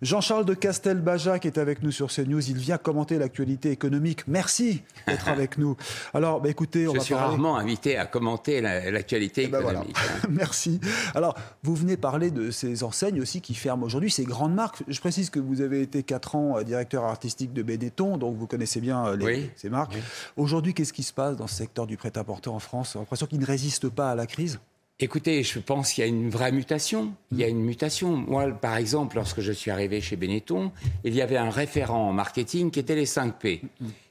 Jean-Charles de Castelbajac est avec nous sur CNews. Il vient commenter l'actualité économique. Merci d'être avec nous. Alors, bah, écoutez, on Je va suis parler... rarement invité à commenter la- l'actualité Eh ben voilà. économique. hein. Merci. Alors, vous venez parler de ces enseignes aussi qui ferment aujourd'hui, ces grandes marques. Je précise que vous avez été 4 ans euh, directeur artistique de Benetton, donc vous connaissez bien euh, les- Oui. ces marques. Aujourd'hui, qu'est-ce qui se passe dans ce secteur du prêt-à-porter en France? J'ai l'impression qu'il ne résiste pas à la crise. Écoutez, je pense qu'il y a une vraie mutation. Il y a une mutation. Moi, par exemple, lorsque je suis arrivé chez Benetton, il y avait un référent en marketing qui était les 5 P.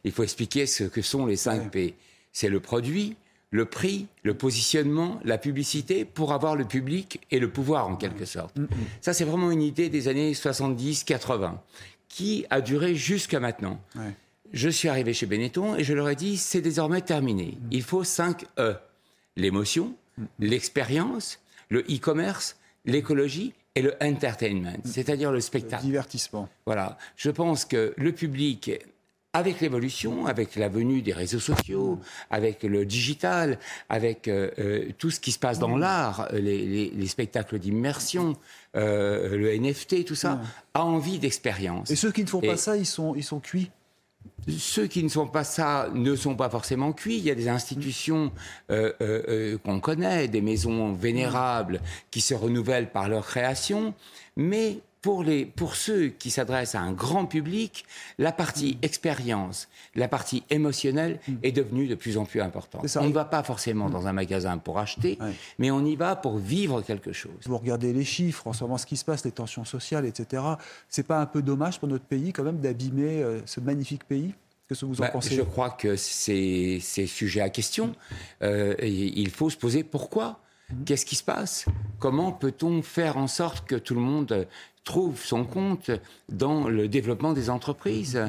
Il faut expliquer ce que sont les 5 P. C'est le produit, le prix, le positionnement, la publicité pour avoir le public et le pouvoir en quelque sorte. Ça, c'est vraiment une idée des années 70-80 qui a duré jusqu'à maintenant. Je suis arrivé chez Benetton et je leur ai dit c'est désormais terminé. Il faut 5 E l'émotion, l'expérience, le e-commerce, l'écologie et le entertainment, c'est-à-dire le spectacle. Divertissement. Voilà. Je pense que le public, avec l'évolution, avec la venue des réseaux sociaux, avec le digital, avec euh, euh, tout ce qui se passe dans l'art, euh, les, les- les spectacles d'immersion, euh, le NFT, tout ça, a envie d'expérience. Et ceux qui ne font Et- pas ça, ils sont, ils sont cuits. Ceux qui ne sont pas ça ne sont pas forcément cuits. Il y a des institutions euh, euh, euh, qu'on connaît, des maisons vénérables qui se renouvellent par leur création. Mais pour, les, pour ceux qui s'adressent à un grand public, la partie expérience, la partie émotionnelle est devenue de plus en plus importante. On ne va pas forcément dans un magasin pour acheter, Ouais. mais on y va pour vivre quelque chose. Vous regardez les chiffres, en ce moment, ce qui se passe, les tensions sociales, etc. C'est pas un peu dommage pour notre pays, quand même, d'abîmer euh, ce magnifique pays? Qu'est-ce que vous en Bah, pensez? je crois que c'est c'est sujet à question. Euh, et il faut se poser pourquoi? Qu'est-ce qui se passe? Comment peut-on faire en sorte que tout le monde trouve son compte dans le développement des entreprises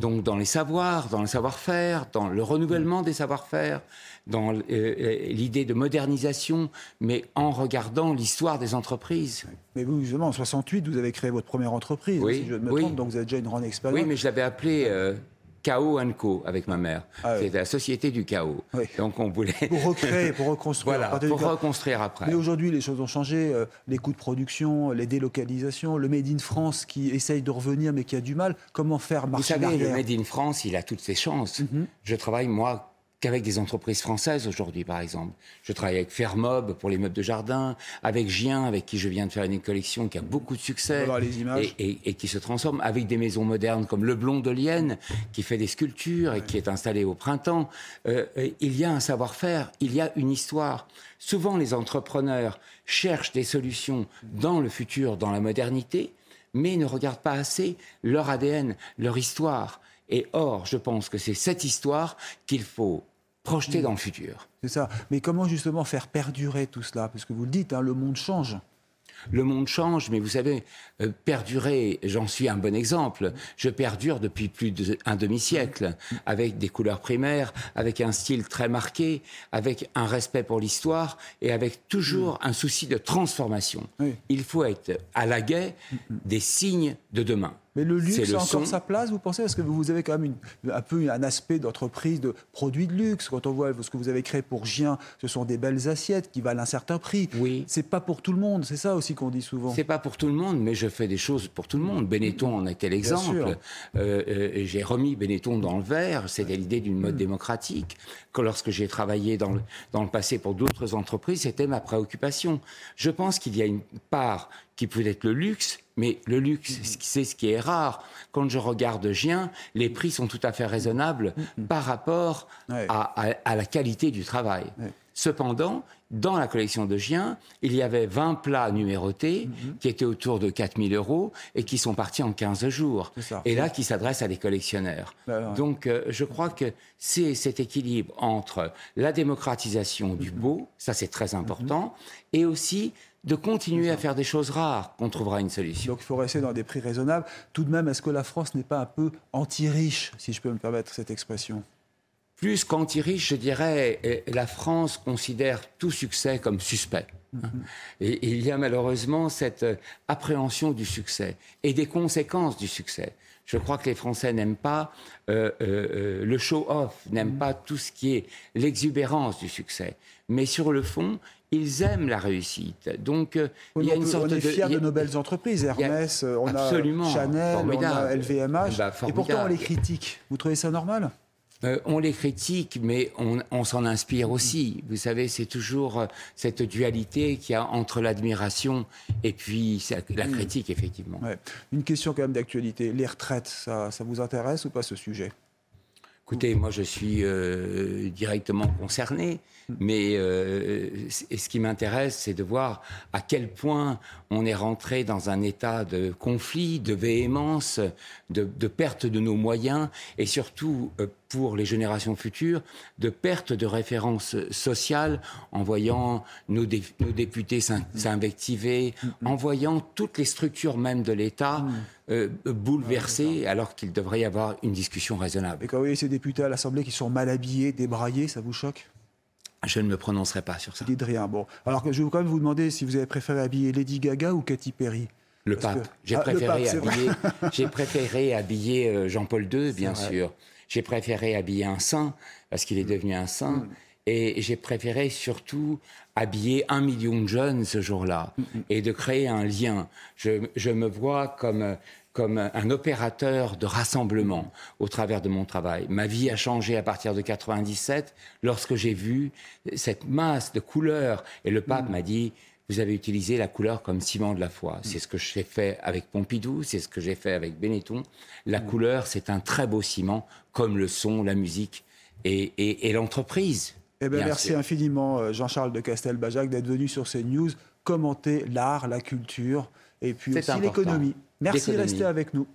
Donc dans les savoirs, dans le savoir-faire, dans le renouvellement des savoir-faire, dans euh, euh, l'idée de modernisation, mais en regardant l'histoire des entreprises. Mais vous, justement, en 68, vous avez créé votre première entreprise, Oui, si je me oui. trompe, donc vous avez déjà une grande expérience. Oui, mais je l'avais appelé euh, Chaos Co avec ma mère. Ah oui. C'était la société du chaos. Oui. Donc on voulait. Pour recréer, pour reconstruire. Voilà, pour reconstruire après. Mais aujourd'hui, les choses ont changé. euh, les coûts de production, les délocalisations, le Made in France qui essaye de revenir mais qui a du mal. Comment faire Vous marcher savez, le Made in France, il a toutes ses chances. Je travaille, moi, qu'avec des entreprises françaises aujourd'hui, par exemple. Je travaille avec Fermob pour les meubles de jardin, avec Gien, avec qui je viens de faire une collection qui a beaucoup de succès. Les images. Et, et- et qui se transforme avec des maisons modernes comme Le Blond de Lienne, qui fait des sculptures et qui est installé au printemps. Euh, il y a un savoir-faire, il y a une histoire. Souvent, les entrepreneurs cherchent des solutions dans le futur, dans la modernité, mais ne regardent pas assez leur ADN, leur histoire. Et or, je pense que c'est cette histoire qu'il faut projeter dans le futur. C'est ça. Mais comment justement faire perdurer tout cela? Parce que vous le dites, hein, le monde change. Le monde change, mais vous savez, euh, perdurer, j'en suis un bon exemple. Je perdure depuis plus d'un demi-siècle, avec des couleurs primaires, avec un style très marqué, avec un respect pour l'histoire et avec toujours un souci de transformation. Oui. Il faut être à la guet des signes de demain. Mais le luxe le a encore son. sa place, vous pensez? Parce que vous avez quand même une- un peu un aspect d'entreprise de produits de luxe. Quand on voit ce que vous avez créé pour Gien, ce sont des belles assiettes qui valent un certain prix. Oui. C'est pas pour tout le monde, c'est ça aussi qu'on dit souvent. C'est pas pour tout le monde, mais je fais des choses pour tout le monde. Benetton en était l'exemple. Euh, euh, j'ai remis Benetton dans le verre. C'était l'idée d'une mode démocratique. Que lorsque j'ai travaillé dans le, dans le passé pour d'autres entreprises, c'était ma préoccupation. Je pense qu'il y a une part qui peut être le luxe, mais le luxe, c'est ce qui est rare. Quand je regarde Gien, les prix sont tout à fait raisonnables par rapport Ouais. à, à- à la qualité du travail. Ouais. Cependant, dans la collection de Gien, il y avait 20 plats numérotés Mhm. qui étaient autour de 4000 euros et qui sont partis en 15 jours. Ça. Et là, qui s'adressent à des collectionneurs. Bah. Donc, euh, je crois que c'est cet équilibre entre la démocratisation du beau, ça c'est très important, et aussi de continuer à faire des choses rares qu'on trouvera une solution. Donc il faut rester dans des prix raisonnables. Tout de même, est-ce que la France n'est pas un peu anti-riche, si je peux me permettre cette expression? Plus qu'anti-riche, je dirais, euh, la France considère tout succès comme suspect. Mm-hmm. Et, et il y a malheureusement cette euh, appréhension du succès et des conséquences du succès. Je crois que les Français n'aiment pas euh, euh, le show-off, n'aiment pas tout ce qui est l'exubérance du succès. Mais sur le fond, ils aiment la réussite. Donc, euh, il y a une sorte on est de. fiers a- de nos belles entreprises, Hermès, euh, on a Chanel, on a. LVMH, Bah, et pourtant on les critique. Vous trouvez ça normal? Euh, on les critique, mais on, on s'en inspire aussi. Vous savez, c'est toujours euh, cette dualité qu'il y a entre l'admiration et puis la critique, effectivement. Ouais. Une question quand même d'actualité. Les retraites, ça, ça vous intéresse ou pas ce sujet? Écoutez, moi je suis euh, directement concerné, mais euh, c- et ce qui m'intéresse, c'est de voir à quel point on est rentré dans un état de conflit, de véhémence, de, de perte de nos moyens, et surtout euh, pour les générations futures, de perte de référence sociale en voyant nos, dé- nos députés s'in- s'invectiver, en voyant toutes les structures même de l'État euh, bouleversées, alors qu'il devrait y avoir une discussion raisonnable. Et quand vous voyez ces députés à l'Assemblée qui sont mal habillés, débraillés, ça vous choque? Je ne me prononcerai pas sur ça. Dites rien. Bon. Alors que je vais quand même vous demander si vous avez préféré habiller Lady Gaga ou Katy Perry Le Parce pape. que- J'ai Ah, préféré, j'ai préféré habiller euh, Jean-Paul II, bien vrai. J'ai préféré habiller un saint, parce qu'il est devenu un saint. Mm. Et j'ai préféré surtout habiller un million de jeunes ce jour-là Mm, et de créer un lien. Je, je me vois comme, comme un opérateur de rassemblement au travers de mon travail. Ma vie a changé à partir de 97 lorsque j'ai vu cette masse de couleurs. Et le Mm. pape m'a dit, vous avez utilisé la couleur comme ciment de la foi. C'est ce que j'ai fait avec Pompidou, c'est ce que j'ai fait avec Benetton. La couleur, c'est un très beau ciment, comme le son, la musique et, et- et l'entreprise. Eh bien, bien merci sûr. infiniment, euh, Jean-Charles de Castelbajac, d'être venu sur CNews commenter l'art, la culture et puis aussi l'économie. Merci de rester avec nous.